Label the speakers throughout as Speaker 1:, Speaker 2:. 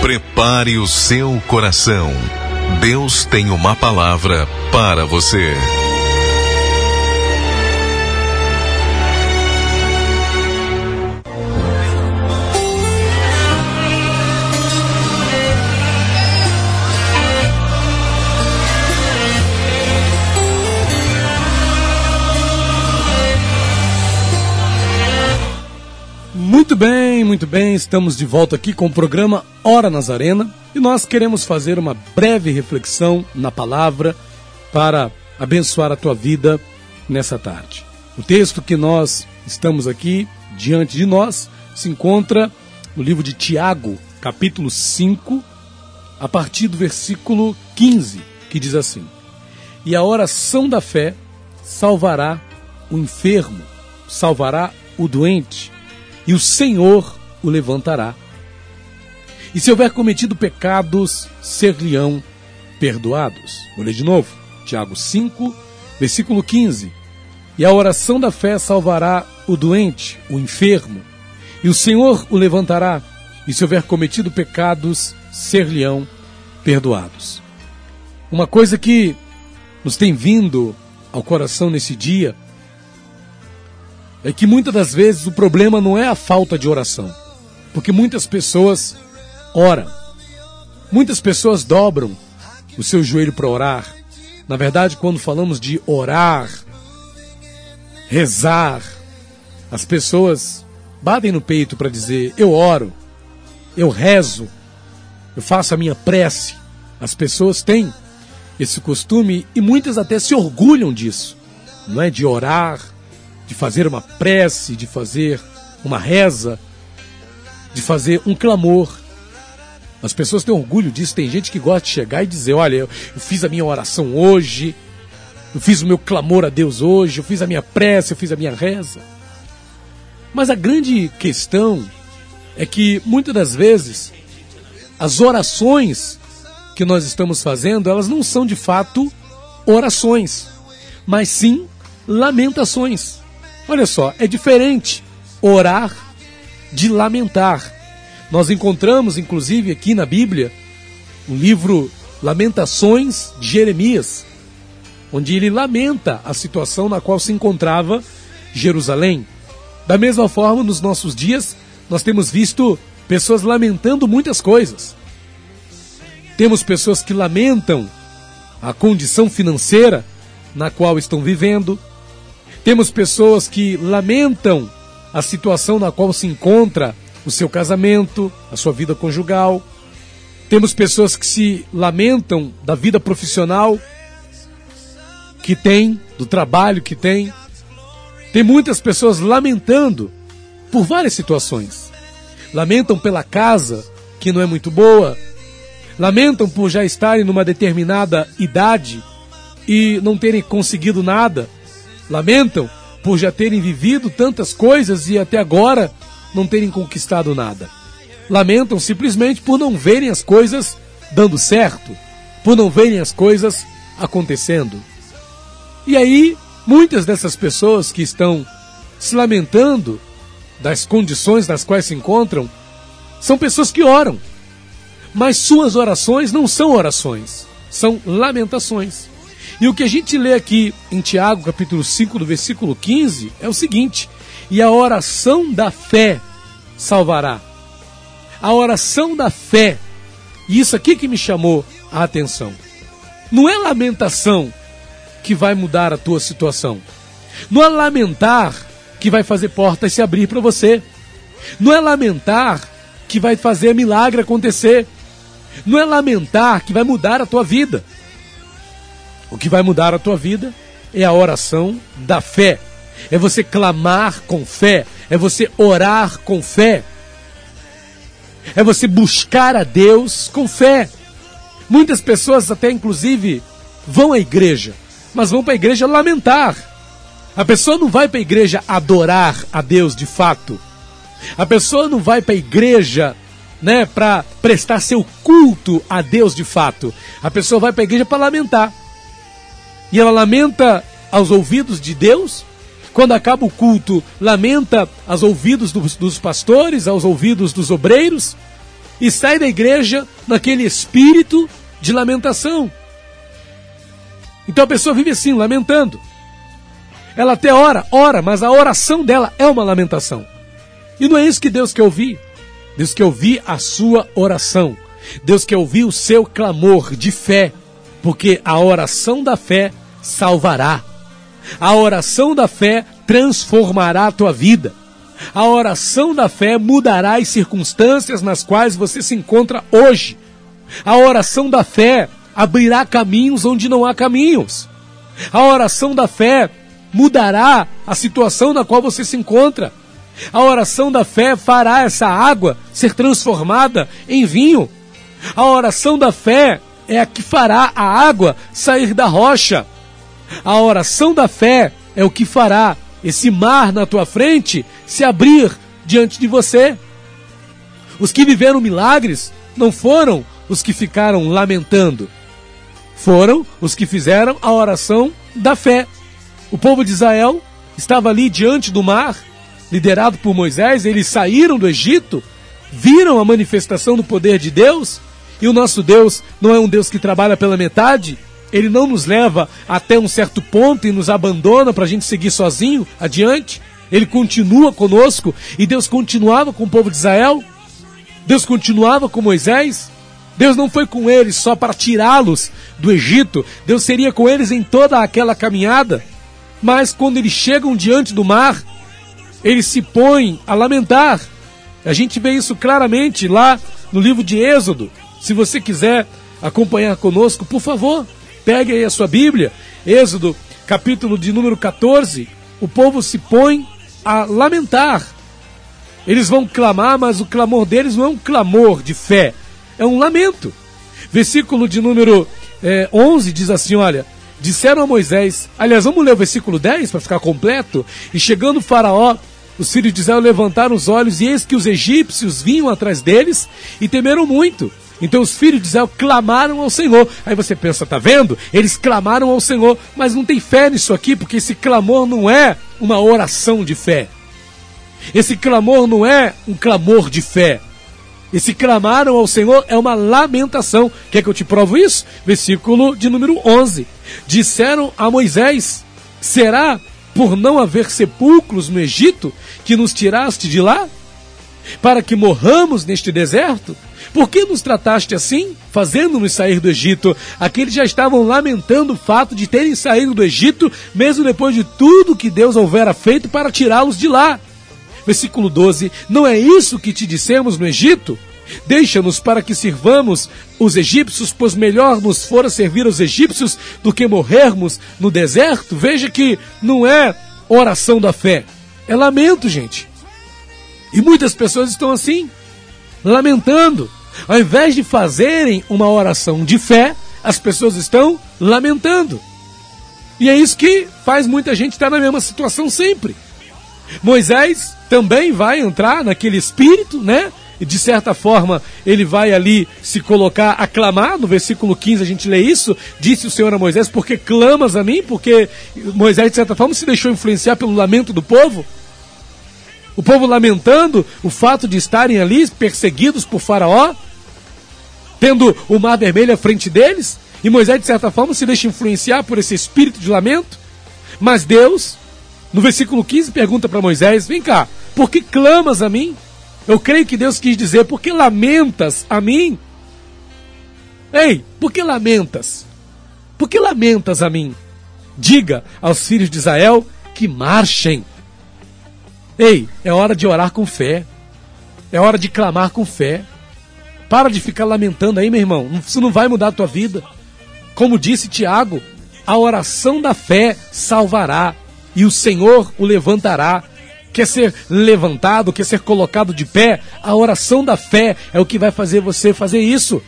Speaker 1: Prepare o seu coração. Deus tem uma palavra para você.
Speaker 2: Muito bem, muito bem. Estamos de volta aqui com o programa Hora Nazarena e nós queremos fazer uma breve reflexão na palavra para abençoar a tua vida nessa tarde. O texto que nós estamos aqui diante de nós se encontra no livro de Tiago, capítulo 5, a partir do versículo 15, que diz assim: E a oração da fé salvará o enfermo, salvará o doente e o Senhor o levantará. E se houver cometido pecados, ser-lhe-ão perdoados. Vou ler de novo. Tiago 5, versículo 15. E a oração da fé salvará o doente, o enfermo, e o Senhor o levantará. E se houver cometido pecados, ser-lhe-ão perdoados. Uma coisa que nos tem vindo ao coração nesse dia é que muitas das vezes o problema não é a falta de oração, porque muitas pessoas oram, muitas pessoas dobram o seu joelho para orar. Na verdade, quando falamos de orar, rezar, as pessoas batem no peito para dizer: eu oro, eu rezo, eu faço a minha prece. As pessoas têm esse costume e muitas até se orgulham disso, não é? De orar, de fazer uma prece, de fazer uma reza, de fazer um clamor. As pessoas têm orgulho disso. Tem gente que gosta de chegar e dizer: Olha, eu, fiz a minha oração hoje, eu fiz o meu clamor a Deus hoje, eu fiz a minha prece, eu fiz a minha reza. Mas a grande questão é que muitas das vezes as orações que nós estamos fazendo, elas não são de fato orações, mas sim lamentações. Olha só, é diferente orar de lamentar. Nós encontramos, inclusive, aqui na Bíblia, o livro Lamentações de Jeremias, onde ele lamenta a situação na qual se encontrava Jerusalém. Da mesma forma, nos nossos dias, nós temos visto pessoas lamentando muitas coisas. Temos pessoas que lamentam a condição financeira na qual estão vivendo, temos pessoas que lamentam a situação na qual se encontra o seu casamento, a sua vida conjugal. Temos pessoas que se lamentam da vida profissional que tem, do trabalho que tem. Tem muitas pessoas lamentando por várias situações. Lamentam pela casa que não é muito boa, lamentam por já estarem numa determinada idade e não terem conseguido nada lamentam por já terem vivido tantas coisas e até agora não terem conquistado nada. Lamentam simplesmente por não verem as coisas dando certo, por não verem as coisas acontecendo. E aí, muitas dessas pessoas que estão se lamentando das condições nas quais se encontram são pessoas que oram. Mas suas orações não são orações, são lamentações. E o que a gente lê aqui em Tiago, capítulo 5, do versículo 15, é o seguinte: E a oração da fé salvará. A oração da fé. E isso aqui que me chamou a atenção. Não é lamentação que vai mudar a tua situação. Não é lamentar que vai fazer portas se abrir para você. Não é lamentar que vai fazer milagre acontecer. Não é lamentar que vai mudar a tua vida. O que vai mudar a tua vida é a oração da fé. É você clamar com fé. É você orar com fé. É você buscar a Deus com fé. Muitas pessoas, até inclusive, vão à igreja, mas vão para a igreja lamentar. A pessoa não vai para a igreja adorar a Deus de fato. A pessoa não vai para a igreja né, para prestar seu culto a Deus de fato. A pessoa vai para a igreja para lamentar e ela lamenta aos ouvidos de Deus. Quando acaba o culto, lamenta aos ouvidos dos, dos pastores, aos ouvidos dos obreiros. e sai da igreja naquele espírito de lamentação. Então a pessoa vive assim, lamentando. Ela até ora, ora, mas a oração dela é uma lamentação. E não é isso que Deus quer ouvir. Deus quer ouvir a sua oração. Deus quer ouvir o seu clamor de fé, porque a oração da fé salvará. A oração da fé transformará a tua vida. A oração da fé mudará as circunstâncias nas quais você se encontra hoje. A oração da fé abrirá caminhos onde não há caminhos. A oração da fé mudará a situação na qual você se encontra. A oração da fé fará essa água ser transformada em vinho. A oração da fé é a que fará a água sair da rocha. A oração da fé é o que fará esse mar na tua frente se abrir diante de você. Os que viveram milagres não foram os que ficaram lamentando, foram os que fizeram a oração da fé. O povo de Israel estava ali diante do mar, liderado por Moisés, eles saíram do Egito, viram a manifestação do poder de Deus, e o nosso Deus não é um Deus que trabalha pela metade, ele não nos leva até um certo ponto e nos abandona para a gente seguir sozinho adiante. Ele continua conosco e Deus continuava com o povo de Israel. Deus continuava com Moisés. Deus não foi com eles só para tirá-los do Egito. Deus seria com eles em toda aquela caminhada. Mas quando eles chegam diante do mar, eles se põem a lamentar. A gente vê isso claramente lá no livro de Êxodo. Se você quiser acompanhar conosco, por favor, Pegue aí a sua Bíblia, Êxodo, capítulo de número 14. O povo se põe a lamentar. Eles vão clamar, mas o clamor deles não é um clamor de fé, é um lamento. Versículo de número é, 11 diz assim: Olha, disseram a Moisés, aliás, vamos ler o versículo 10 para ficar completo. E chegando o Faraó, os filhos de Israel levantaram os olhos, e eis que os egípcios vinham atrás deles e temeram muito. Então os filhos de Israel clamaram ao Senhor. Aí você pensa, tá vendo? Eles clamaram ao Senhor, mas não tem fé nisso aqui, porque esse clamor não é uma oração de fé. Esse clamor não é um clamor de fé. Esse clamaram ao Senhor é uma lamentação. Quer que eu te provo isso? Versículo de número 11. Disseram a Moisés: Será por não haver sepulcros no Egito que nos tiraste de lá? Para que morramos neste deserto? Por que nos trataste assim, fazendo-nos sair do Egito? Aqueles já estavam lamentando o fato de terem saído do Egito, mesmo depois de tudo que Deus houvera feito para tirá-los de lá. Versículo 12: Não é isso que te dissemos no Egito? Deixa-nos para que sirvamos os egípcios, pois melhor nos fora servir aos egípcios do que morrermos no deserto. Veja que não é oração da fé, é lamento, gente. E muitas pessoas estão assim, lamentando. Ao invés de fazerem uma oração de fé, as pessoas estão lamentando. E é isso que faz muita gente estar na mesma situação sempre. Moisés também vai entrar naquele espírito, né? E de certa forma ele vai ali se colocar a clamar. No versículo 15 a gente lê isso. Disse o Senhor a Moisés: Porque clamas a mim? Porque Moisés, de certa forma, se deixou influenciar pelo lamento do povo. O povo lamentando o fato de estarem ali perseguidos por Faraó tendo o mar vermelho à frente deles, e Moisés, de certa forma, se deixa influenciar por esse espírito de lamento. Mas Deus, no versículo 15, pergunta para Moisés: Vem cá, por que clamas a mim? Eu creio que Deus quis dizer: Por que lamentas a mim? Ei, por que lamentas? Por que lamentas a mim? Diga aos filhos de Israel que marchem. Ei, é hora de orar com fé. É hora de clamar com fé. Para de ficar lamentando aí, meu irmão. Isso não vai mudar a tua vida. Como disse Tiago, a oração da fé salvará e o Senhor o levantará. Quer ser levantado, quer ser colocado de pé? A oração da fé é o que vai fazer você fazer isso.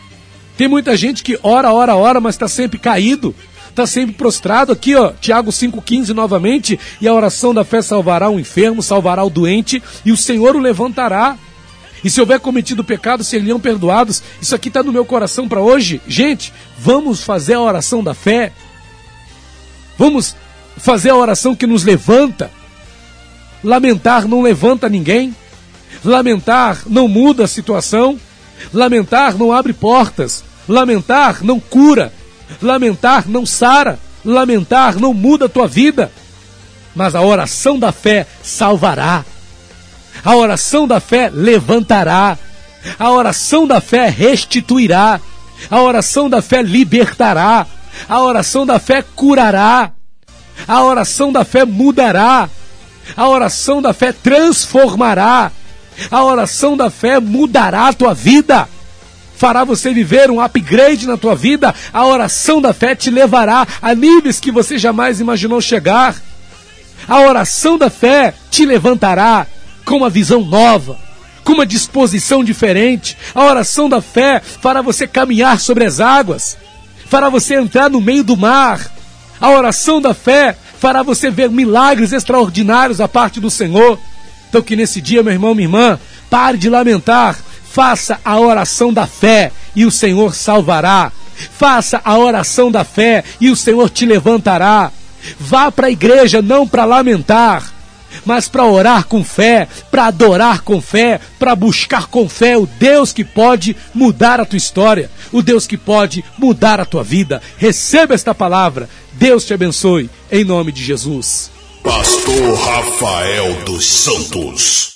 Speaker 2: Tem muita gente que ora, ora, ora, mas está sempre caído, está sempre prostrado. Aqui, ó, Tiago 5,15 novamente. E a oração da fé salvará o enfermo, salvará o doente, e o Senhor o levantará. E se houver cometido pecado, seriam perdoados. Isso aqui está no meu coração para hoje. Gente, vamos fazer a oração da fé. Vamos fazer a oração que nos levanta. Lamentar não levanta ninguém. Lamentar não muda a situação. Lamentar não abre portas. Lamentar não cura. Lamentar não sara. Lamentar não muda a tua vida. Mas a oração da fé salvará. A oração da fé levantará. A oração da fé restituirá. A oração da fé libertará. A oração da fé curará. A oração da fé mudará. A oração da fé transformará. A oração da fé mudará a tua vida. Fará você viver um upgrade na tua vida. A oração da fé te levará a níveis que você jamais imaginou chegar. A oração da fé te levantará com uma visão nova, com uma disposição diferente. A oração da fé fará você caminhar sobre as águas, fará você entrar no meio do mar. A oração da fé fará você ver milagres extraordinários da parte do Senhor. Então, que nesse dia, meu irmão, minha irmã, pare de lamentar, faça a oração da fé e o Senhor salvará. Faça a oração da fé e o Senhor te levantará. Vá para a igreja não para lamentar, mas para orar com fé, para adorar com fé, para buscar com fé o Deus que pode mudar a tua história, o Deus que pode mudar a tua vida. Receba esta palavra. Deus te abençoe, em nome de Jesus.
Speaker 3: Pastor Rafael dos Santos.